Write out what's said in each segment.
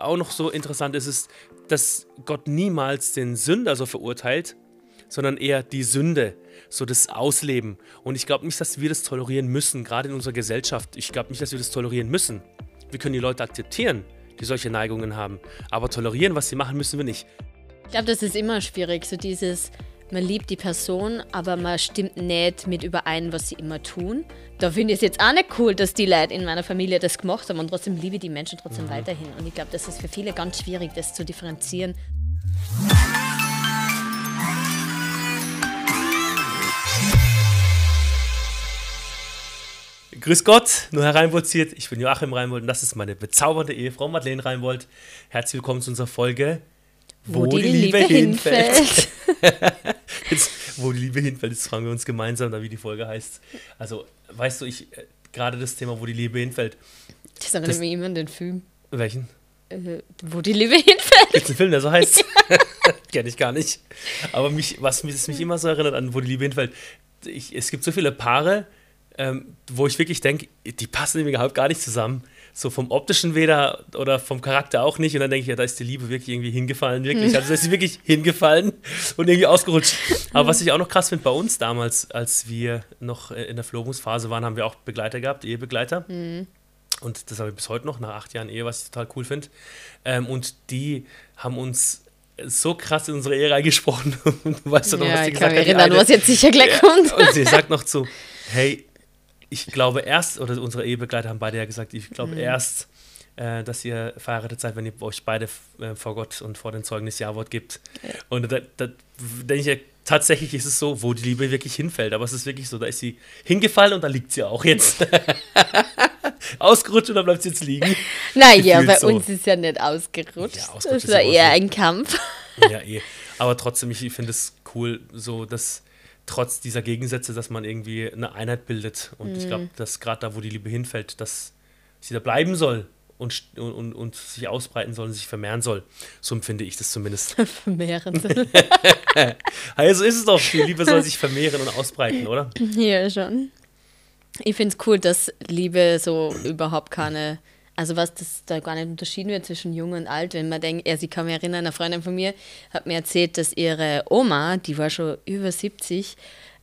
auch noch so interessant ist, ist, dass Gott niemals den Sünder so verurteilt, sondern eher die Sünde, so das Ausleben. Und ich glaube nicht, dass wir das tolerieren müssen, gerade in unserer Gesellschaft. Ich glaube nicht, dass wir das tolerieren müssen. Wir können die Leute akzeptieren, die solche Neigungen haben. Aber tolerieren, was sie machen, müssen wir nicht. Ich glaube, das ist immer schwierig, so dieses, man liebt die Person, aber man stimmt nicht mit überein, was sie immer tun. Da finde ich es jetzt auch nicht cool, dass die Leute in meiner Familie das gemacht haben und trotzdem liebe ich die Menschen trotzdem mhm. weiterhin. Und ich glaube, das ist für viele ganz schwierig, das zu differenzieren. Grüß Gott, nur Herr Reinbold Ich bin Joachim Reinbold und das ist meine bezaubernde Ehefrau Madeleine Reinbold. Herzlich willkommen zu unserer Folge Wo, wo die, die, Liebe, Liebe hinfällt. hinfällt. wo die Liebe hinfällt, jetzt fragen wir uns gemeinsam, wie die Folge heißt. Also, weißt du, ich äh, gerade das Thema, wo die Liebe hinfällt. Das erinnert mich immer an den Film. Welchen? Äh, wo die Liebe hinfällt. Gibt es einen Film, der so heißt? Kenne ich gar nicht. Aber mich, was mich, mich immer so erinnert an, wo die Liebe hinfällt. Ich, es gibt so viele Paare, ähm, wo ich wirklich denke, die passen irgendwie überhaupt gar nicht zusammen. So vom optischen weder oder vom Charakter auch nicht. Und dann denke ich, ja, da ist die Liebe wirklich irgendwie hingefallen, wirklich. Also da ist sie wirklich hingefallen und irgendwie ausgerutscht. Aber was ich auch noch krass finde, bei uns damals, als wir noch in der Verlobungsphase waren, haben wir auch Begleiter gehabt, Ehebegleiter. Mhm. Und das habe ich bis heute noch, nach acht Jahren Ehe, was ich total cool finde. Ähm, und die haben uns so krass in unsere Ehe reingesprochen. weißt du noch, ja, was die gesagt hat? Erinnern, was jetzt sicher gleich kommt. und sie sagt noch zu, hey, ich glaube erst, oder unsere Ehebegleiter haben beide ja gesagt, ich glaube mhm. erst, äh, dass ihr verheiratet seid, wenn ihr euch beide äh, vor Gott und vor den Zeugen das Ja-Wort gibt. Ja. Und da, da denke ich ja, tatsächlich ist es so, wo die Liebe wirklich hinfällt. Aber es ist wirklich so, da ist sie hingefallen und da liegt sie auch jetzt. ausgerutscht und dann bleibt sie jetzt liegen. Naja, bei so. uns ist ja nicht ausgerutscht. Ja, ausgerutscht das war eher so. ein Kampf. Ja, eh. Aber trotzdem, ich finde es cool, so dass trotz dieser Gegensätze, dass man irgendwie eine Einheit bildet. Und mhm. ich glaube, dass gerade da, wo die Liebe hinfällt, dass sie da bleiben soll und, und, und sich ausbreiten soll und sich vermehren soll. So empfinde ich das zumindest. vermehren soll. also ist es doch, die Liebe soll sich vermehren und ausbreiten, oder? Ja, schon. Ich finde es cool, dass Liebe so überhaupt keine also was das da gar nicht unterschieden wird zwischen jung und alt, wenn man denkt, ja, sie kann mich erinnern, eine Freundin von mir hat mir erzählt, dass ihre Oma, die war schon über 70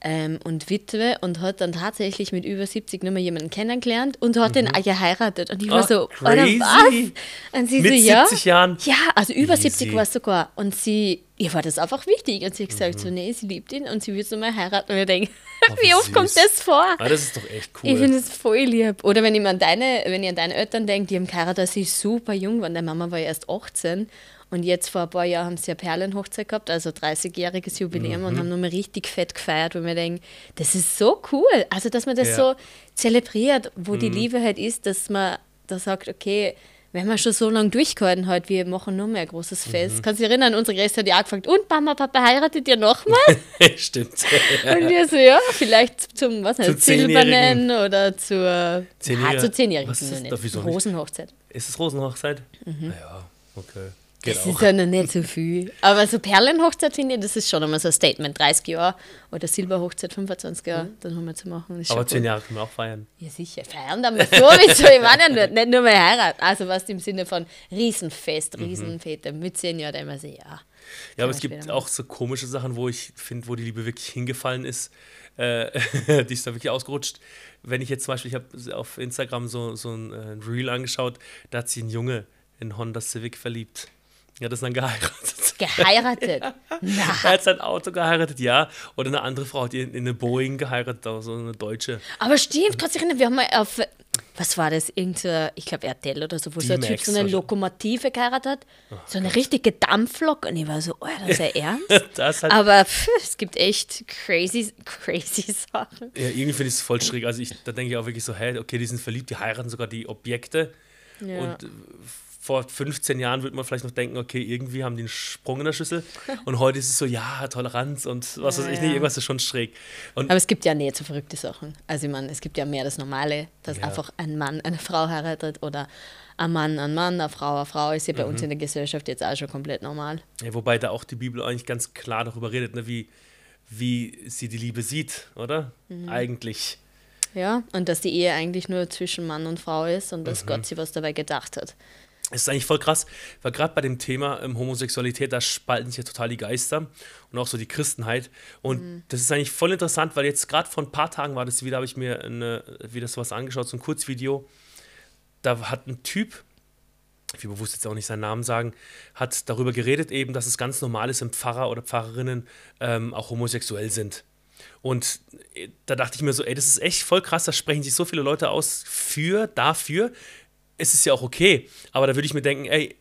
ähm, und Witwe und hat dann tatsächlich mit über 70 nur mal jemanden kennengelernt und hat mhm. den auch geheiratet. Und ich war oh, so, crazy. was? Und sie mit so, ja. 70 Jahren? Ja, also über Easy. 70 war es sogar. Und sie, ihr war das einfach wichtig. Und sie hat gesagt, mhm. so, nee, sie liebt ihn und sie wird so mal heiraten. Und ich denke, oh, wie, wie oft kommt das vor? Ah, das ist doch echt cool. Ich finde es voll lieb. Oder wenn ich, an deine, wenn ich an deine Eltern denke, die haben geheiratet, als sie super jung waren. Der Mama war erst 18 und jetzt vor ein paar Jahren haben sie eine Perlenhochzeit gehabt, also 30-jähriges Jubiläum mhm. und haben nochmal richtig fett gefeiert, wo wir denken, das ist so cool. Also, dass man das ja. so zelebriert, wo mhm. die Liebe halt ist, dass man da sagt, okay, wir haben ja schon so lange durchgehalten heute, wir machen nur mehr ein großes Fest. Mhm. Kannst du dich erinnern, unsere Gäste hat ja angefangen, und Mama, Papa, heiratet ihr nochmal? Stimmt. und wir so, ja, vielleicht zum, was nicht, Silbernen oder zur, Zehnjährigen. Ah, zu Zehnjährigen. Was ist das? Rosenhochzeit. Ist es Rosenhochzeit? Mhm. Ja, okay. Das ist ja noch nicht so viel. Aber so Perlenhochzeit finde ich, das ist schon einmal so ein Statement. 30 Jahre oder Silberhochzeit 25 Jahre, mhm. dann haben wir zu machen. Aber 10 Jahre können wir auch feiern. Ja, sicher. Feiern dann mal sowieso. ich meine ja nicht, nicht nur mal heiraten. Also was im Sinne von Riesenfest, mhm. Riesenfete mit 10 Jahren, immer so, ja. Ja, aber es gibt auch so komische Sachen, wo ich finde, wo die Liebe wirklich hingefallen ist. Äh, die ist da wirklich ausgerutscht. Wenn ich jetzt zum Beispiel, ich habe auf Instagram so, so ein, äh, ein Reel angeschaut, da hat sich ein Junge in Honda Civic verliebt. Ja, das ist dann geheiratet. Geheiratet? Na. Er hat sein Auto geheiratet, ja. Oder eine andere Frau hat in eine Boeing geheiratet, so eine deutsche. Aber stimmt, kannst du dich erinnern, wir haben mal auf, was war das, irgendein, ich glaube RTL oder so, wo so ein Typ so eine Lokomotive geheiratet hat. Oh, so eine Gott. richtige Dampflok. Und ich war so, oh, das ist ja ernst. halt Aber pff, es gibt echt crazy, crazy Sachen. Ja, irgendwie finde ich es voll schräg. Also ich, da denke ich auch wirklich so, hey, okay, die sind verliebt, die heiraten sogar die Objekte. Ja. Und vor 15 Jahren würde man vielleicht noch denken, okay, irgendwie haben die einen Sprung in der Schüssel. Und heute ist es so, ja, Toleranz und was ja, weiß ich nicht, irgendwas ist schon schräg. Und Aber es gibt ja nicht so verrückte Sachen. Also ich meine, es gibt ja mehr das Normale, dass ja. einfach ein Mann eine Frau heiratet oder ein Mann ein Mann, eine Frau eine Frau, ist ja bei mhm. uns in der Gesellschaft jetzt auch schon komplett normal. Ja, wobei da auch die Bibel eigentlich ganz klar darüber redet, ne, wie, wie sie die Liebe sieht, oder? Mhm. Eigentlich. Ja, und dass die Ehe eigentlich nur zwischen Mann und Frau ist und dass mhm. Gott sich was dabei gedacht hat. es ist eigentlich voll krass, weil gerade bei dem Thema ähm, Homosexualität, da spalten sich ja total die Geister und auch so die Christenheit. Und mhm. das ist eigentlich voll interessant, weil jetzt gerade vor ein paar Tagen war das wieder, habe ich mir eine, wieder sowas angeschaut, so ein Kurzvideo. Da hat ein Typ, ich will bewusst jetzt auch nicht seinen Namen sagen, hat darüber geredet eben, dass es ganz normal ist, wenn Pfarrer oder Pfarrerinnen ähm, auch homosexuell sind. Und äh, da dachte ich mir so, ey, das ist echt voll krass, da sprechen sich so viele Leute aus für, dafür es ist ja auch okay. Aber da würde ich mir denken, ey,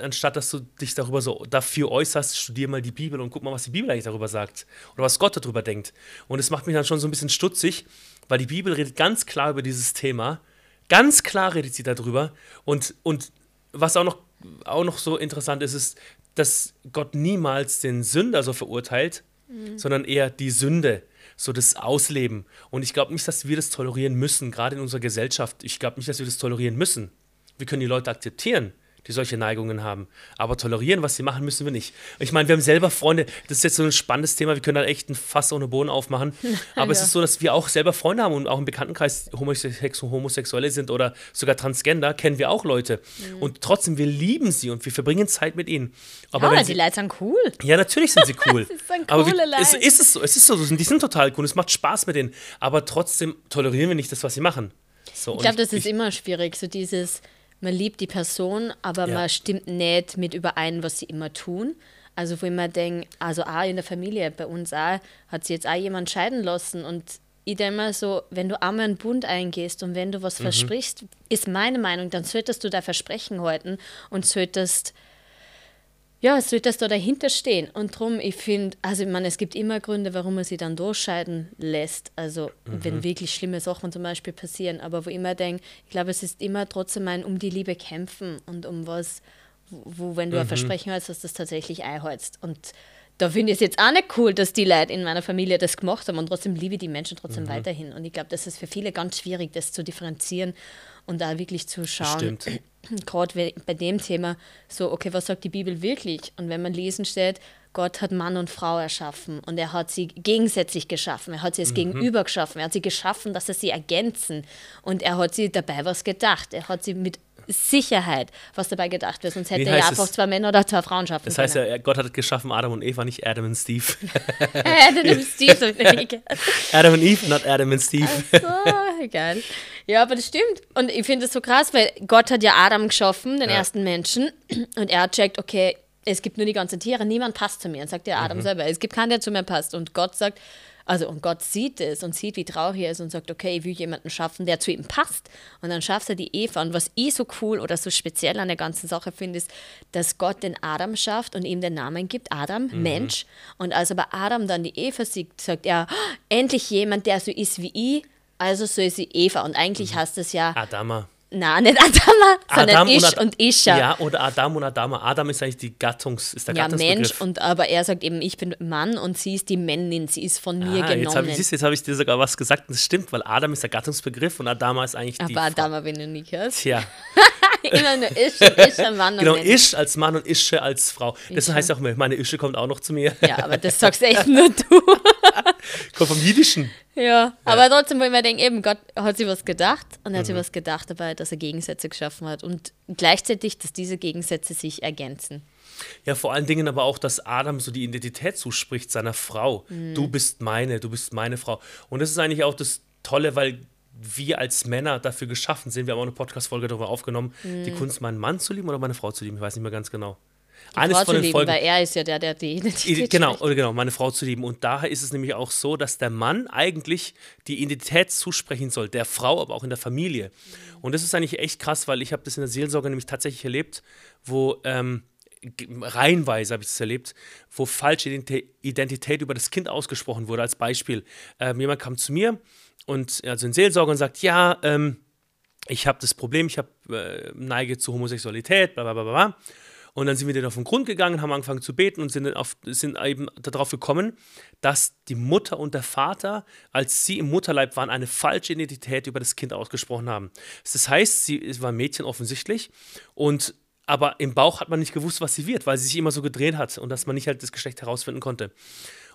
anstatt dass du dich darüber so dafür äußerst, studier mal die Bibel und guck mal, was die Bibel eigentlich darüber sagt oder was Gott darüber denkt. Und es macht mich dann schon so ein bisschen stutzig, weil die Bibel redet ganz klar über dieses Thema. Ganz klar redet sie darüber. Und, und was auch noch, auch noch so interessant ist, ist, dass Gott niemals den Sünder so verurteilt, mhm. sondern eher die Sünde so das Ausleben. Und ich glaube nicht, dass wir das tolerieren müssen, gerade in unserer Gesellschaft. Ich glaube nicht, dass wir das tolerieren müssen. Wir können die Leute akzeptieren die solche Neigungen haben. Aber tolerieren, was sie machen, müssen wir nicht. Ich meine, wir haben selber Freunde, das ist jetzt so ein spannendes Thema, wir können da echt ein Fass ohne Boden aufmachen. Aber ja. es ist so, dass wir auch selber Freunde haben und auch im Bekanntenkreis Homosexuelle sind oder sogar Transgender, kennen wir auch Leute. Mhm. Und trotzdem, wir lieben sie und wir verbringen Zeit mit ihnen. Aber ja, die Leute sind cool. Ja, natürlich sind sie cool. das ist ein Aber wir, es ist es so, es ist so, die sind total cool, es macht Spaß mit denen. Aber trotzdem tolerieren wir nicht das, was sie machen. So, ich glaube, das ist ich, immer schwierig, so dieses man liebt die Person, aber ja. man stimmt nicht mit überein, was sie immer tun. Also wo ich mir denke, also auch in der Familie, bei uns auch, hat sich jetzt auch jemand scheiden lassen und ich denke mal so, wenn du einmal einen Bund eingehst und wenn du was mhm. versprichst, ist meine Meinung, dann solltest du da Versprechen halten und solltest ja, es wird das da dahinter stehen. Und darum, ich finde, also ich meine, es gibt immer Gründe, warum man sie dann durchscheiden lässt. Also mhm. wenn wirklich schlimme Sachen zum Beispiel passieren. Aber wo ich immer denke, ich glaube, es ist immer trotzdem ein um die Liebe kämpfen und um was, wo, wenn du mhm. ein Versprechen hast, dass das tatsächlich einhältst. Und da finde ich es jetzt auch nicht cool, dass die Leute in meiner Familie das gemacht haben und trotzdem liebe ich die Menschen trotzdem mhm. weiterhin. Und ich glaube, das ist für viele ganz schwierig, das zu differenzieren und da wirklich zu schauen. Stimmt gerade bei dem Thema so, okay, was sagt die Bibel wirklich? Und wenn man lesen steht, Gott hat Mann und Frau erschaffen und er hat sie gegensätzlich geschaffen, er hat sie als mhm. Gegenüber geschaffen, er hat sie geschaffen, dass er sie ergänzen und er hat sie dabei was gedacht, er hat sie mit Sicherheit was dabei gedacht wird, sonst hätte er ja einfach zwei Männer oder zwei Frauen schaffen Das heißt können. ja, Gott hat geschaffen Adam und Eva, nicht Adam und Steve. Adam und Steve. Adam und Eve, not Adam und Steve. Ach so, geil. Ja, aber das stimmt. Und ich finde es so krass, weil Gott hat ja Adam geschaffen, den ja. ersten Menschen, und er checkt, okay, es gibt nur die ganzen Tiere, niemand passt zu mir. Und sagt ja Adam mhm. selber, es gibt keinen, der zu mir passt. Und Gott sagt, also und Gott sieht es und sieht, wie traurig er ist und sagt, okay, ich will jemanden schaffen, der zu ihm passt. Und dann schafft er die Eva. Und was ich so cool oder so speziell an der ganzen Sache finde, ist, dass Gott den Adam schafft und ihm den Namen gibt, Adam, mhm. Mensch. Und als aber Adam dann die Eva sieht, sagt er, oh, endlich jemand, der so ist wie ich, also so ist sie Eva. Und eigentlich mhm. heißt es ja Adama. Nein, nicht Adama, sondern Adam Ish und, und Isha. Ja, oder Adam und Adama. Adam ist eigentlich die Gattungs, ist der ja, Mensch, und aber er sagt eben, ich bin Mann und sie ist die Männin, sie ist von mir ah, genommen. Jetzt habe ich, jetzt hab ich dir sogar was gesagt und das stimmt, weil Adam ist der Gattungsbegriff und Adama ist eigentlich aber die. Aber Adama, wenn du nicht hörst. Tja. Immer nur und Ische, Mann Genau, Ish als Mann und Ische als Frau. Das heißt auch, meine Ische kommt auch noch zu mir. Ja, aber das sagst echt nur du. kommt vom Jiddischen. Ja, aber trotzdem, wo ich mir denke, eben, Gott hat sich was gedacht und er hat mhm. sich was gedacht dabei, dass er Gegensätze geschaffen hat und gleichzeitig, dass diese Gegensätze sich ergänzen. Ja, vor allen Dingen aber auch, dass Adam so die Identität zuspricht seiner Frau. Mhm. Du bist meine, du bist meine Frau. Und das ist eigentlich auch das Tolle, weil wir als Männer dafür geschaffen sind. Wir haben auch eine Podcast-Folge darüber aufgenommen, mhm. die Kunst, meinen Mann zu lieben oder meine Frau zu lieben. Ich weiß nicht mehr ganz genau. Die Eines Frau von den lieben, Folgen, weil er ist ja der, der die Identität Genau, oder genau, meine Frau zu lieben. Und daher ist es nämlich auch so, dass der Mann eigentlich die Identität zusprechen soll, der Frau, aber auch in der Familie. Und das ist eigentlich echt krass, weil ich habe das in der Seelsorge nämlich tatsächlich erlebt, wo ähm, reihenweise habe ich das erlebt, wo falsche Identität über das Kind ausgesprochen wurde. Als Beispiel, ähm, jemand kam zu mir und also ein Seelsorger und sagt, ja, ähm, ich habe das Problem, ich habe äh, neige zu Homosexualität, bla bla bla bla. Und dann sind wir denen auf den Grund gegangen, haben angefangen zu beten und sind, auf, sind eben darauf gekommen, dass die Mutter und der Vater, als sie im Mutterleib waren, eine falsche Identität über das Kind ausgesprochen haben. Das heißt, sie war Mädchen offensichtlich und aber im Bauch hat man nicht gewusst, was sie wird, weil sie sich immer so gedreht hat und dass man nicht halt das Geschlecht herausfinden konnte.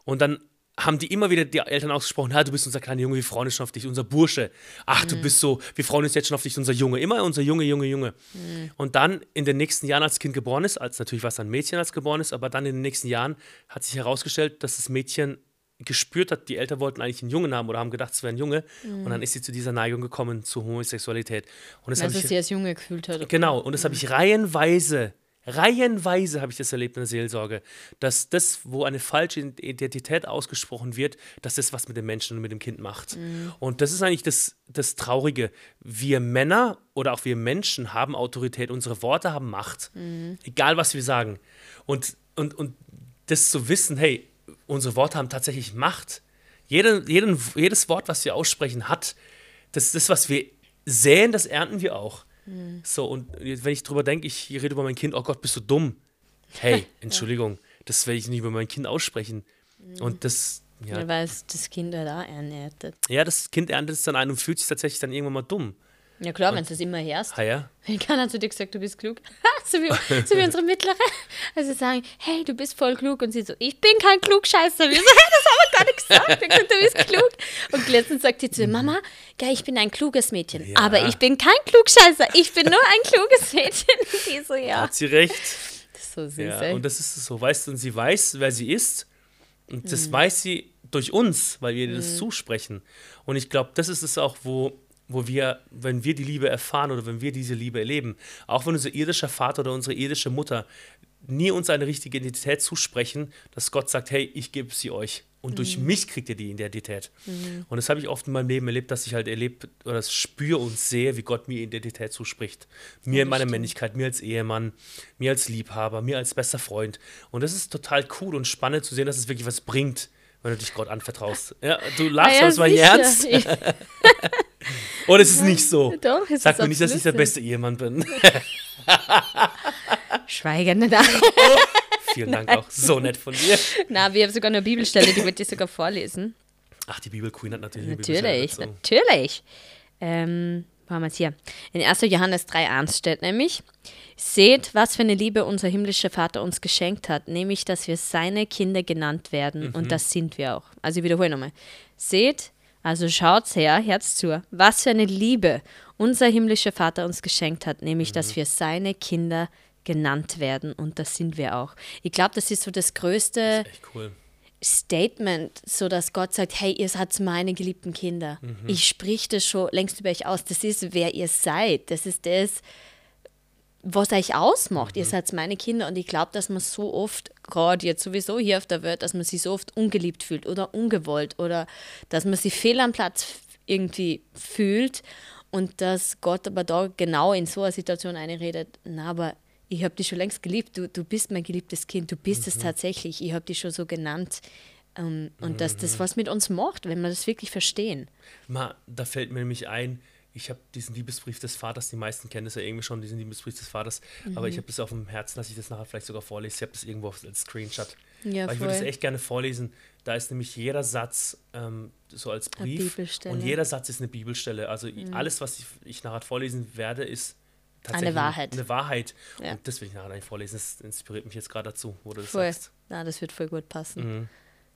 Und dann haben die immer wieder die Eltern ausgesprochen, ja, du bist unser kleiner Junge, wir freuen uns schon auf dich, unser Bursche. Ach, du bist so, wir freuen uns jetzt schon auf dich, unser Junge. Immer unser Junge, Junge, Junge. Und dann in den nächsten Jahren, als Kind geboren ist, als natürlich war es ein Mädchen, als geboren ist, aber dann in den nächsten Jahren hat sich herausgestellt, dass das Mädchen gespürt hat, die Eltern wollten eigentlich einen Jungen haben oder haben gedacht, es wäre ein Junge. Und dann ist sie zu dieser Neigung gekommen, zur Homosexualität. Und das Weil habe sie als Junge gefühlt hat. Genau, und das habe ich reihenweise, reihenweise habe ich das erlebt in der Seelsorge, dass das, wo eine falsche Identität ausgesprochen wird, dass das was mit dem Menschen und mit dem Kind macht. Und das ist eigentlich das, das Traurige. Wir Männer oder auch wir Menschen haben Autorität, unsere Worte haben Macht. Egal, was wir sagen. Und, und, und das zu wissen, hey, unsere Worte haben tatsächlich Macht. Jede, jeden, jedes Wort, was wir aussprechen, hat das, das, was wir säen, das ernten wir auch. So, und wenn ich drüber denke, ich rede über mein Kind, oh Gott, bist du dumm. Hey, Entschuldigung, das werde ich nicht über mein Kind aussprechen. Und das, ja, Ja, weil es das Kind halt auch ernährt. ja, das Kind erntet es dann ein und fühlt sich tatsächlich dann irgendwann mal dumm. Ja klar, wenn du es immer hörst. Ah ja? Wenn keiner zu dir gesagt, du bist klug. so, wie, so wie unsere Mittlere. Also sagen, hey, du bist voll klug. Und sie so, ich bin kein Klugscheißer. Wir so, hey, das haben wir gar nicht gesagt. Du bist klug. Und letztens sagt sie zu mir, Mama, gell, ich bin ein kluges Mädchen. Ja. Aber ich bin kein Klugscheißer. Ich bin nur ein kluges Mädchen. Und die so, ja. Hat sie recht. Das ist so süß, Ja, ey. und das ist so, weißt du, und sie weiß, wer sie ist. Und das weiß sie durch uns, weil wir ihr das zusprechen. Und ich glaube, das ist es auch, wo, wo wir, wenn wir die Liebe erfahren oder wenn wir diese Liebe erleben, auch wenn unser irdischer Vater oder unsere irdische Mutter nie uns eine richtige Identität zusprechen, dass Gott sagt, hey, ich gebe sie euch. Und durch mich kriegt ihr die Identität. Und das habe ich oft in meinem Leben erlebt, dass ich halt erlebt oder das spüre und sehe, wie Gott mir Identität zuspricht. Mir in meiner Männlichkeit, mir als Ehemann, mir als Liebhaber, mir als bester Freund. Und das ist total cool und spannend zu sehen, dass es wirklich was bringt, wenn du dich Gott anvertraust. Ja, du lachst, aber es war nicht ernst. Oder ist es nicht so? Doch, es Sag ist mir nicht, dass ich der beste Ehemann bin. Schweigende da. Vielen Dank auch. So nett von dir. Na, wir haben sogar eine Bibelstelle, die wird ich sogar vorlesen. Ach, die Bibel Queen hat natürlich eine Natürlich, dazu. natürlich. Ähm, wo haben wir es hier? In 1. Johannes 3,1 steht nämlich: Seht, was für eine Liebe unser himmlischer Vater uns geschenkt hat, nämlich, dass wir seine Kinder genannt werden und das sind wir auch. Also, ich wiederhole nochmal: Seht, also schaut's her, Herz zu, was für eine Liebe unser himmlischer Vater uns geschenkt hat, nämlich, dass wir seine Kinder genannt werden und das sind wir auch. Ich glaube, das ist so das größte. Echt cool. Statement, so dass Gott sagt, hey, ihr seid meine geliebten Kinder. Ich sprich das schon längst über euch aus. Das ist, wer ihr seid. Das ist das, was euch ausmacht. Ihr seid meine Kinder. Und ich glaube, dass man so oft, gerade jetzt sowieso hier auf der Welt, dass man sich so oft ungeliebt fühlt oder ungewollt oder dass man sich fehl am Platz irgendwie fühlt und dass Gott aber da genau in so einer Situation einredet, na, aber ich habe dich schon längst geliebt, du, du bist mein geliebtes Kind, du bist es tatsächlich, ich habe dich schon so genannt. Ähm, und dass das was mit uns macht, wenn wir das wirklich verstehen. Ma, da fällt mir nämlich ein, ich habe diesen Liebesbrief des Vaters, die meisten kennen das ja irgendwie schon, diesen Liebesbrief des Vaters, aber Mhm. ich habe das auf dem Herzen, dass ich das nachher vielleicht sogar vorlese. Ich habe das irgendwo als Screenshot. Ja, aber ich würde es echt gerne vorlesen. Da ist nämlich jeder Satz ähm, so als Brief. Mhm. und jeder Satz ist eine Bibelstelle. Also alles, was ich, ich nachher vorlesen werde, ist tatsächlich Wahrheit. Eine Wahrheit. Ja. Und das will ich nachher nicht vorlesen. Das inspiriert mich jetzt gerade dazu, wo du das Voll. sagst. Na, das wird voll gut passen. Mhm.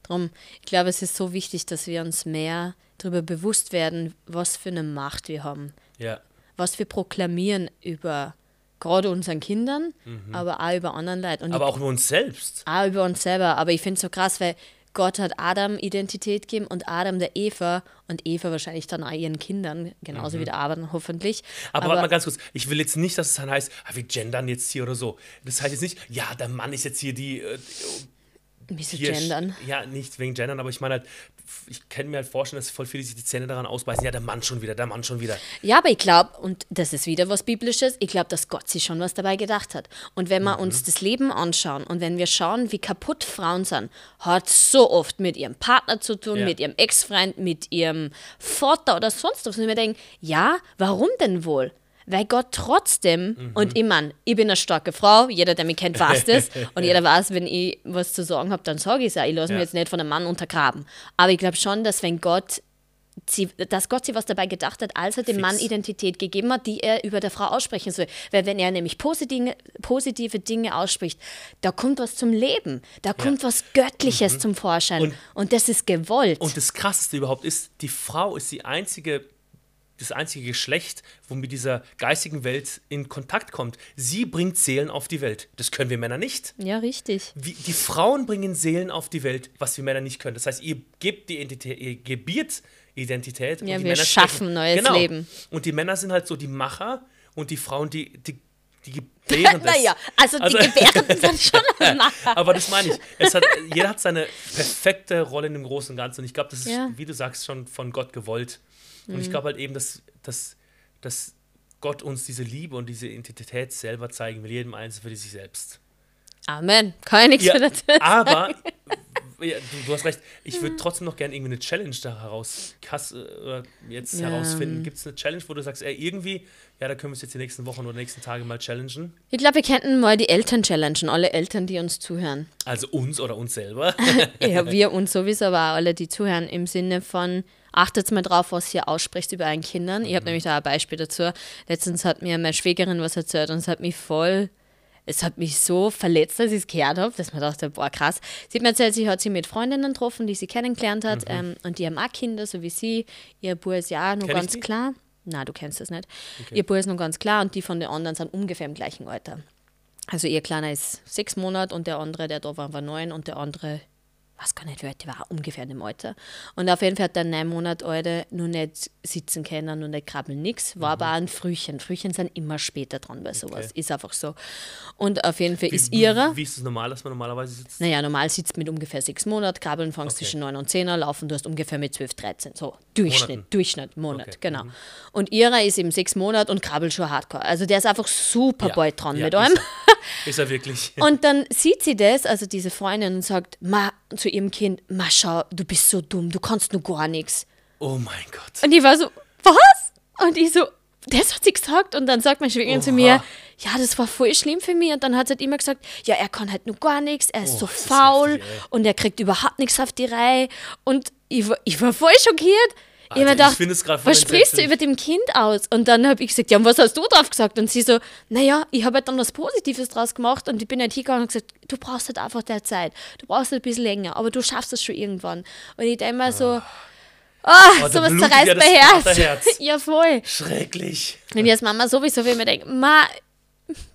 Drum, ich glaube, es ist so wichtig, dass wir uns mehr darüber bewusst werden, was für eine Macht wir haben. Ja. Was wir proklamieren über gerade unseren Kindern, aber auch über anderen Leuten. Und Mhm. Aber auch über uns selbst. auch über uns selber. Aber ich finde es so krass, weil Gott hat Adam Identität gegeben und Adam der Eva und Eva wahrscheinlich dann auch ihren Kindern, genauso wie der Adam hoffentlich. Mhm. Aber, warte mal ganz kurz, ich will jetzt nicht, dass es dann heißt, ah, wir gendern jetzt hier oder so. Das heißt jetzt nicht, ja, der Mann ist jetzt hier die. Äh, wieso hier gendern? Ja, nicht wegen gendern, aber ich meine halt, ich kann mir halt vorstellen, dass voll viele sich die Zähne daran ausbeißen. Ja, der Mann schon wieder, der Mann schon wieder. Ja, aber ich glaube, und das ist wieder was Biblisches, ich glaube, dass Gott sich schon was dabei gedacht hat. Und wenn wir uns das Leben anschauen und wenn wir schauen, wie kaputt Frauen sind, hat so oft mit ihrem Partner zu tun, Ja. mit ihrem Ex-Freund, mit ihrem Vater oder sonst was. Und ich mir denke, ja, warum denn wohl? Weil Gott trotzdem, und ich meine, ich bin eine starke Frau, jeder, der mich kennt, weiß das. und jeder weiß, wenn ich was zu sagen habe, dann sage ich es auch. Ich lasse Ja. mich jetzt nicht von einem Mann untergraben. Aber ich glaube schon, dass wenn Gott sie, dass Gott sich was dabei gedacht hat, als er dem Fix. Mann Identität gegeben hat, die er über der Frau aussprechen soll. Weil wenn er nämlich positive, positive Dinge ausspricht, da kommt was zum Leben, da kommt was Göttliches zum Vorschein. Und, Mhm. Und- das ist gewollt. Und das Krasseste überhaupt ist, die Frau ist die einzige, das einzige Geschlecht, wo mit dieser geistigen Welt in Kontakt kommt. Sie bringt Seelen auf die Welt. Das können wir Männer nicht. ja, richtig. Wie, die Frauen bringen Seelen auf die Welt, was wir Männer nicht können. Das heißt, ihr gebt die Identität, ihr gebiert Identität. und Ja, die wir Männer schaffen neues genau. Leben. Und die Männer sind halt so die Macher und die Frauen die, die, die gebären das. naja, also, die Gebärden sind schon Macher. Aber das meine ich. Hat, jeder hat seine perfekte Rolle in dem Großen und Ganzen. Und ich glaube, das ist, Ja. wie du sagst, schon von Gott gewollt. Und Mhm. ich glaube halt eben, dass, dass, dass Gott uns diese Liebe und diese Identität selber zeigen will, jedem Einzelnen für sich selbst. Amen. Kann ich nichts Ja, für das aber ja, du, du hast recht, ich würde trotzdem noch gerne irgendwie eine Challenge da heraus kass, äh, jetzt Ja. herausfinden. Gibt es eine Challenge, wo du sagst, ey, irgendwie, ja, da können wir uns jetzt die nächsten Wochen oder nächsten Tage mal challengen? Ich glaube, wir könnten mal die Eltern challengen, alle Eltern, die uns zuhören. Also uns oder uns selber. Ja, wir uns sowieso, aber auch alle, die zuhören, im Sinne von, achtet mal drauf, was ihr ausspricht über euren Kindern. Ich habe nämlich da ein Beispiel dazu. Letztens hat mir meine Schwägerin was erzählt und es hat mich voll, es hat mich so verletzt, als ich es gehört habe, dass man dachte, boah, krass. Sie hat mir erzählt, sie hat sie mit Freundinnen getroffen, die sie kennengelernt hat ähm, und die haben auch Kinder, so wie sie. Ihr Bub ist ja auch noch Kenn ganz klar. Na, du kennst das nicht. Ihr Bub ist noch ganz klar und die von den anderen sind ungefähr im gleichen Alter. Also ihr Kleiner ist sechs Monate und der andere, der da war, war neun und der andere, weiß gar nicht, wie alt der war, ungefähr in dem Alter. Und auf jeden Fall hat der neun Monate alte noch nicht sitzen können, noch nicht krabbeln, nix. War aber auch ein Frühchen. Frühchen sind immer später dran bei sowas. Mhm. Okay. Ist einfach so. Und auf jeden Fall ist wie, ihrer. Wie ist es normal, dass man normalerweise sitzt? Naja, normal sitzt mit ungefähr sechs Monaten, Krabbeln fangst Okay. zwischen neun und zehner, laufen du hast ungefähr mit zwölf, dreizehn. So, Durchschnitt, Monaten. Durchschnitt, Monat, Okay, genau. mhm. Und ihrer ist eben sechs Monate und krabbelt schon hardcore. Also der ist einfach super Ja, bald dran ja, mit ist allem. er. Ist er wirklich? Und dann sieht sie das, also diese Freundin, und sagt ma, zu ihrem Kind, Ma, schau, du bist so dumm, du kannst nur gar nichts. Oh mein Gott. Und die war so, was? Und ich so, das hat sie gesagt. Und dann sagt meine Schwägerin zu mir, ja, das war voll schlimm für mich. Und dann hat sie halt immer gesagt, ja, er kann halt nur gar nichts, er ist Oh, so das ist faul heftig, und er kriegt überhaupt nichts auf die Reihe. Und ich war, ich war voll schockiert. Ich Alter, ich gedacht, gerade voll was sprichst du über dem Kind aus? Und dann habe ich gesagt, ja, und was hast du drauf gesagt? Und sie so, naja, ich habe halt dann was Positives draus gemacht und ich bin halt hingegangen und gesagt, du brauchst halt einfach der Zeit. Du brauchst halt ein bisschen länger, aber du schaffst es schon irgendwann. Und ich denke mir so, ah, Oh, da sowas zerreißt ja mein Herz. Vaterherz. ja, voll. Schrecklich. Und ich als Mama sowieso, wenn ich mir denke, Ma,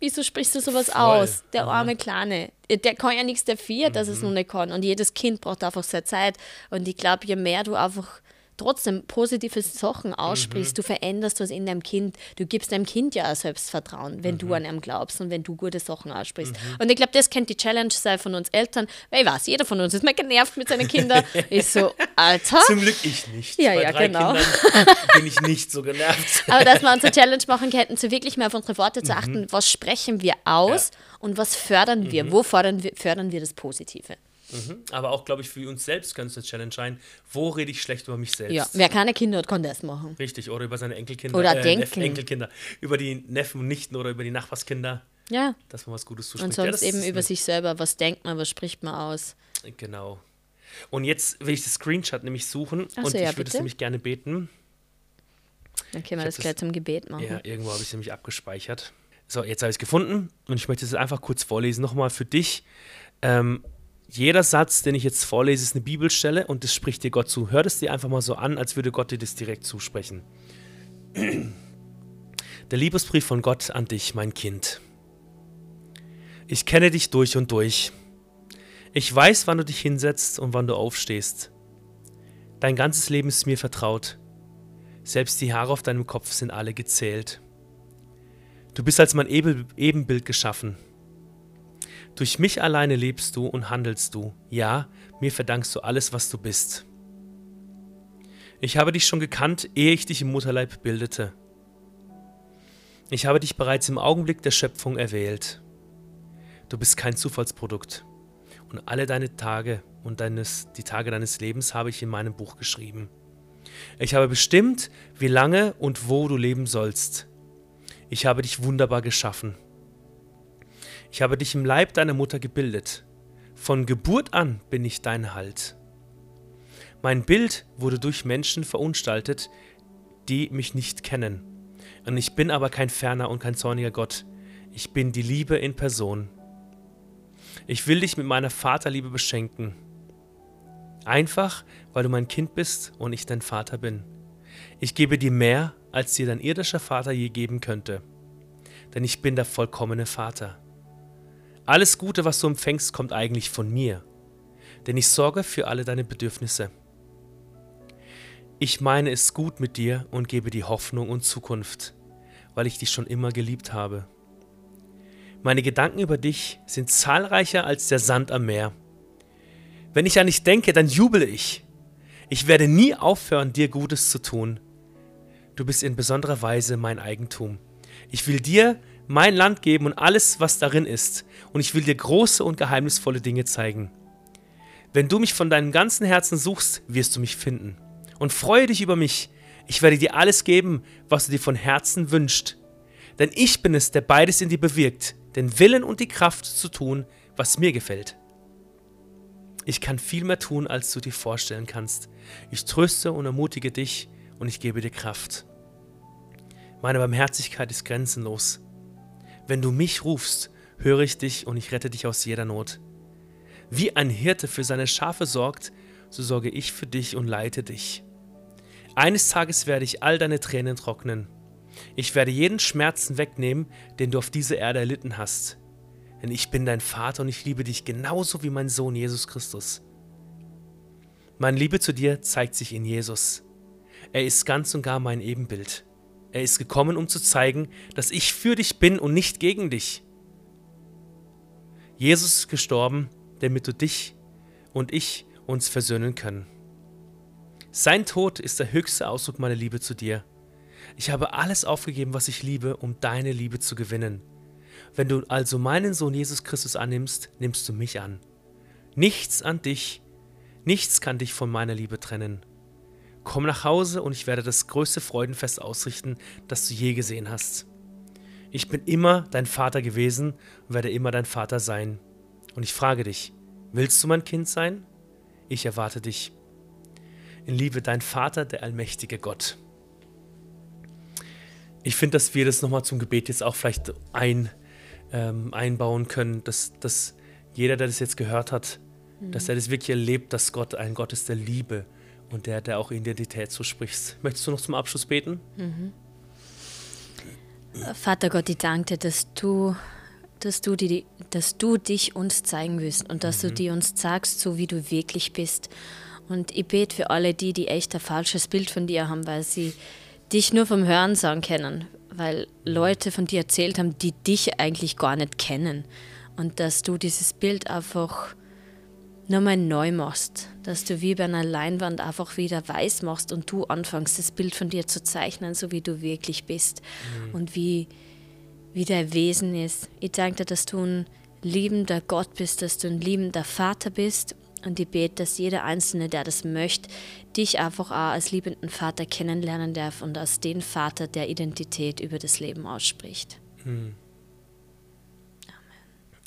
wieso sprichst du sowas Voll. aus? Der Aha. arme Kleine. Der kann ja nichts dafür, dass es noch nicht kann. Und jedes Kind braucht einfach seine Zeit. Und ich glaube, je mehr du einfach trotzdem positive Sachen aussprichst, du veränderst was in deinem Kind. Du gibst deinem Kind ja auch Selbstvertrauen, wenn du an ihm glaubst und wenn du gute Sachen aussprichst. Und ich glaube, das könnte die Challenge sein von uns Eltern. Weil ich weiß, jeder von uns ist mal genervt mit seinen Kindern. ist so, Alter. Zum Glück ich nicht. Ja, Bei ja, genau. Kindern bin ich nicht so genervt. Aber dass wir uns eine Challenge machen könnten, so wirklich mal auf unsere Worte zu achten, was sprechen wir aus Ja. und was fördern wir? Wo fördern wir, fördern wir das Positive? Aber auch, glaube ich, für uns selbst könnte es eine Challenge sein. Wo rede ich schlecht über mich selbst? Ja, wer keine Kinder hat, kann das machen. Richtig, oder über seine Enkelkinder. Oder äh, denken. Enkelkinder. Über die Neffen und Nichten oder über die Nachbarskinder, Ja, dass man was Gutes zuspricht. und Ja, sonst das eben über sich selber. Was denkt man, was spricht man aus? Genau. Und jetzt will ich das Screenshot nämlich suchen so, und ja, ich würde es nämlich gerne beten. Dann können wir das- gleich zum Gebet machen. Ja, irgendwo habe ich es nämlich abgespeichert. So, jetzt habe ich es gefunden und ich möchte es einfach kurz vorlesen. Nochmal für dich. Ähm, jeder Satz, den ich jetzt vorlese, ist eine Bibelstelle und das spricht dir Gott zu. Hör das dir einfach mal so an, als würde Gott dir das direkt zusprechen. Der Liebesbrief von Gott an dich, mein Kind. Ich kenne dich durch und durch. Ich weiß, wann du dich hinsetzt und wann du aufstehst. Dein ganzes Leben ist mir vertraut. Selbst die Haare auf deinem Kopf sind alle gezählt. Du bist als mein Ebe- Ebenbild geschaffen. Durch mich alleine lebst du und handelst du. Ja, mir verdankst du alles, was du bist. Ich habe dich schon gekannt, ehe ich dich im Mutterleib bildete. Ich habe dich bereits im Augenblick der Schöpfung erwählt. Du bist kein Zufallsprodukt. Und alle deine Tage und deines, die Tage deines Lebens habe ich in meinem Buch geschrieben. Ich habe bestimmt, wie lange und wo du leben sollst. Ich habe dich wunderbar geschaffen. Ich habe dich im Leib deiner Mutter gebildet. Von Geburt an bin ich dein Halt. Mein Bild wurde durch Menschen verunstaltet, die mich nicht kennen. Und ich bin aber kein ferner und kein zorniger Gott. Ich bin die Liebe in Person. Ich will dich mit meiner Vaterliebe beschenken. Einfach, weil du mein Kind bist und ich dein Vater bin. Ich gebe dir mehr, als dir dein irdischer Vater je geben könnte. Denn ich bin der vollkommene Vater. Alles Gute, was du empfängst, kommt eigentlich von mir. Denn ich sorge für alle deine Bedürfnisse. Ich meine es gut mit dir und gebe dir Hoffnung und Zukunft, weil ich dich schon immer geliebt habe. Meine Gedanken über dich sind zahlreicher als der Sand am Meer. Wenn ich an dich denke, dann jubele ich. Ich werde nie aufhören, dir Gutes zu tun. Du bist in besonderer Weise mein Eigentum. Ich will dir mein Land geben und alles, was darin ist, und ich will dir große und geheimnisvolle Dinge zeigen. Wenn du mich von deinem ganzen Herzen suchst, wirst du mich finden. Und freue dich über mich. Ich werde dir alles geben, was du dir von Herzen wünschst. Denn ich bin es, der beides in dir bewirkt, den Willen und die Kraft zu tun, was mir gefällt. Ich kann viel mehr tun, als du dir vorstellen kannst. Ich tröste und ermutige dich und ich gebe dir Kraft. Meine Barmherzigkeit ist grenzenlos. Wenn du mich rufst, höre ich dich und ich rette dich aus jeder Not. Wie ein Hirte für seine Schafe sorgt, so sorge ich für dich und leite dich. Eines Tages werde ich all deine Tränen trocknen. Ich werde jeden Schmerzen wegnehmen, den du auf dieser Erde erlitten hast denn ich bin dein Vater und ich liebe dich genauso wie mein Sohn Jesus Christus. Meine Liebe zu dir zeigt sich in Jesus. Er ist ganz und gar mein Ebenbild. Er ist gekommen, um zu zeigen, dass ich für dich bin und nicht gegen dich. Jesus ist gestorben, damit du dich und ich uns versöhnen können. Sein Tod ist der höchste Ausdruck meiner Liebe zu dir. Ich habe alles aufgegeben, was ich liebe, um deine Liebe zu gewinnen. Wenn du also meinen Sohn Jesus Christus annimmst, nimmst du mich an. Nichts an dich, nichts kann dich von meiner Liebe trennen. Komm nach Hause und ich werde das größte Freudenfest ausrichten, das du je gesehen hast. Ich bin immer dein Vater gewesen und werde immer dein Vater sein. Und ich frage dich, willst du mein Kind sein? Ich erwarte dich. In Liebe dein Vater, der allmächtige Gott. Ich finde, dass wir das nochmal zum Gebet jetzt auch vielleicht ein ähm, einbauen können, dass, dass jeder, der das jetzt gehört hat, mhm. dass er das wirklich erlebt, dass Gott ein Gott ist der Liebe und der, der auch Identität so spricht. Möchtest du noch zum Abschluss beten? Mhm. Vater Gott, ich danke dir, dass du, dass du, die, dass du dich uns zeigen willst und dass mhm. du dir uns sagst, so wie du wirklich bist. Und ich bete für alle die, die echt ein falsches Bild von dir haben, weil sie dich nur vom Hören sagen kennen, weil Leute von dir erzählt haben, die dich eigentlich gar nicht kennen. Und dass du dieses Bild einfach nochmal neu machst, dass du wie bei einer Leinwand einfach wieder weiß machst und du anfängst, das Bild von dir zu zeichnen, so wie du wirklich bist mhm. und wie, wie dein Wesen ist. Ich danke dir, dass du ein liebender Gott bist, dass du ein liebender Vater bist und ich bete, dass jeder Einzelne, der das möchte, dich einfach auch als liebenden Vater kennenlernen darf und als den Vater, der Identität über das Leben ausspricht. Hm.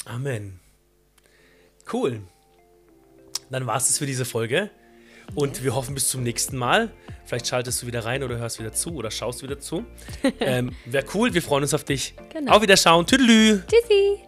Amen. Amen. Cool. Dann war es das für diese Folge. Und wir hoffen bis zum nächsten Mal. Vielleicht schaltest du wieder rein oder hörst wieder zu oder schaust wieder zu. ähm, Wäre cool, wir freuen uns auf dich. Genau. Auf Wiederschauen. Tüdelü. Tschüssi.